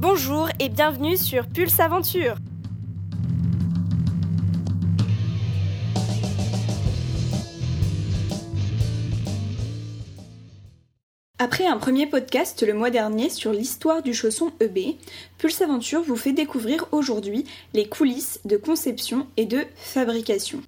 Bonjour et bienvenue sur Pulse Aventure. Après un premier podcast le mois dernier sur l'histoire du chausson EB, Pulse Aventure vous fait découvrir aujourd'hui les coulisses de conception et de fabrication.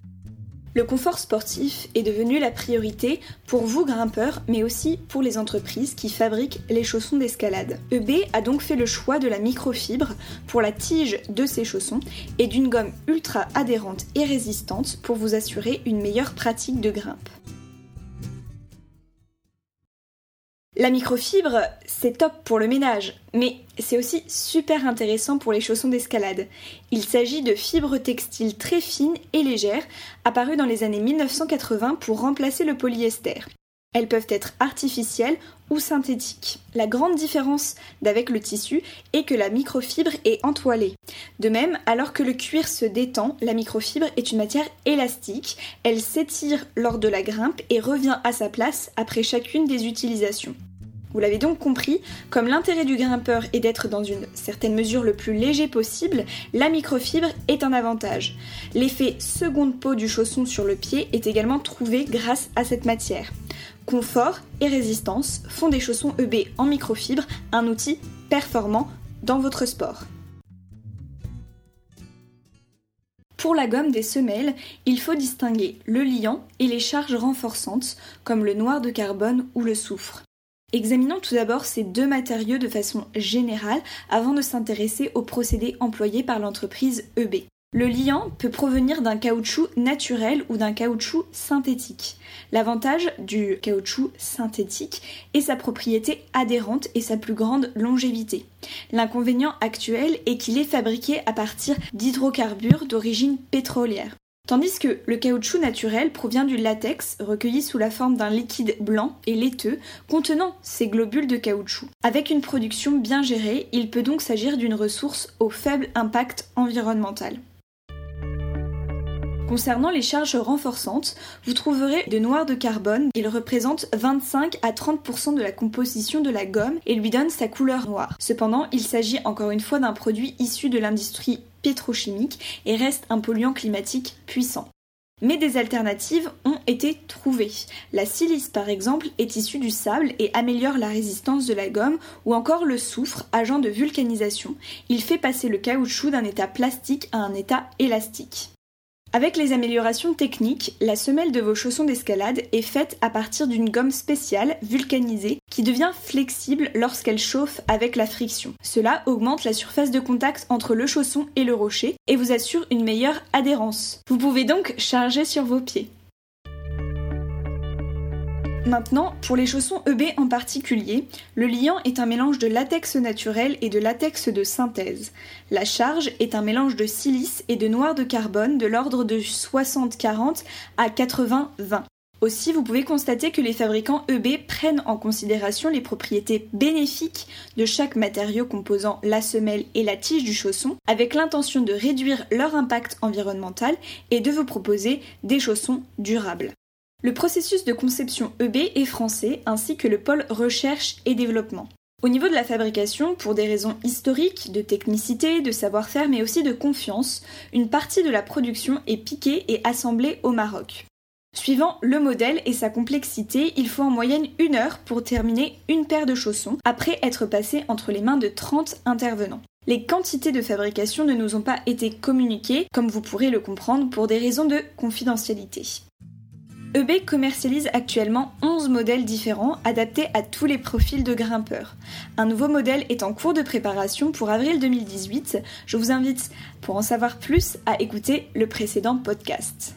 Le confort sportif est devenu la priorité pour vous grimpeurs, mais aussi pour les entreprises qui fabriquent les chaussons d'escalade. EB a donc fait le choix de la microfibre pour la tige de ces chaussons et d'une gomme ultra adhérente et résistante pour vous assurer une meilleure pratique de grimpe. La microfibre, c'est top pour le ménage, mais c'est aussi super intéressant pour les chaussons d'escalade. Il s'agit de fibres textiles très fines et légères, apparues dans les années 1980 pour remplacer le polyester. Elles peuvent être artificielles ou synthétiques. La grande différence d'avec le tissu est que la microfibre est entoilée. De même, alors que le cuir se détend, la microfibre est une matière élastique. Elle s'étire lors de la grimpe et revient à sa place après chacune des utilisations. Vous l'avez donc compris, comme l'intérêt du grimpeur est d'être dans une certaine mesure le plus léger possible, la microfibre est un avantage. L'effet seconde peau du chausson sur le pied est également trouvé grâce à cette matière. Confort et résistance font des chaussons EB en microfibre un outil performant dans votre sport. Pour la gomme des semelles, il faut distinguer le liant et les charges renforçantes comme le noir de carbone ou le soufre. Examinons tout d'abord ces deux matériaux de façon générale avant de s'intéresser aux procédés employés par l'entreprise EB. Le liant peut provenir d'un caoutchouc naturel ou d'un caoutchouc synthétique. L'avantage du caoutchouc synthétique est sa propriété adhérente et sa plus grande longévité. L'inconvénient actuel est qu'il est fabriqué à partir d'hydrocarbures d'origine pétrolière. Tandis que le caoutchouc naturel provient du latex recueilli sous la forme d'un liquide blanc et laiteux contenant ces globules de caoutchouc. Avec une production bien gérée, il peut donc s'agir d'une ressource au faible impact environnemental. Concernant les charges renforçantes, vous trouverez de noir de carbone. Il représente 25 à 30% de la composition de la gomme et lui donne sa couleur noire. Cependant, il s'agit encore une fois d'un produit issu de l'industrie pétrochimique et reste un polluant climatique puissant. Mais des alternatives ont été trouvées. La silice par exemple est issue du sable et améliore la résistance de la gomme ou encore le soufre, agent de vulcanisation. Il fait passer le caoutchouc d'un état plastique à un état élastique. Avec les améliorations techniques, la semelle de vos chaussons d'escalade est faite à partir d'une gomme spéciale vulcanisée qui devient flexible lorsqu'elle chauffe avec la friction. Cela augmente la surface de contact entre le chausson et le rocher et vous assure une meilleure adhérence. Vous pouvez donc charger sur vos pieds. Maintenant, pour les chaussons EB en particulier, le liant est un mélange de latex naturel et de latex de synthèse. La charge est un mélange de silice et de noir de carbone de l'ordre de 60-40 à 80-20. Aussi, vous pouvez constater que les fabricants EB prennent en considération les propriétés bénéfiques de chaque matériau composant la semelle et la tige du chausson, avec l'intention de réduire leur impact environnemental et de vous proposer des chaussons durables. Le processus de conception EB est français ainsi que le pôle recherche et développement. Au niveau de la fabrication, pour des raisons historiques, de technicité, de savoir-faire, mais aussi de confiance, une partie de la production est piquée et assemblée au Maroc. Suivant le modèle et sa complexité, il faut en moyenne une heure pour terminer une paire de chaussons, après être passé entre les mains de 30 intervenants. Les quantités de fabrication ne nous ont pas été communiquées, comme vous pourrez le comprendre, pour des raisons de confidentialité. EB commercialise actuellement 11 modèles différents adaptés à tous les profils de grimpeurs. Un nouveau modèle est en cours de préparation pour avril 2018. Je vous invite, pour en savoir plus, à écouter le précédent podcast.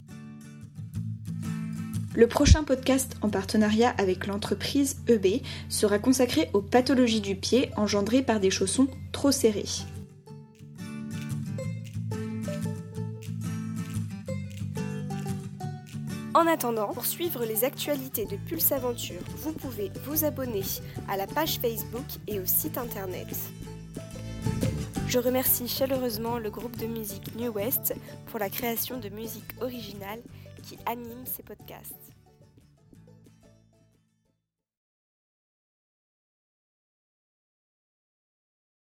Le prochain podcast en partenariat avec l'entreprise EB sera consacré aux pathologies du pied engendrées par des chaussons trop serrés. En attendant, pour suivre les actualités de Pulse Aventure, vous pouvez vous abonner à la page Facebook et au site internet. Je remercie chaleureusement le groupe de musique New West pour la création de musique originale qui anime ces podcasts.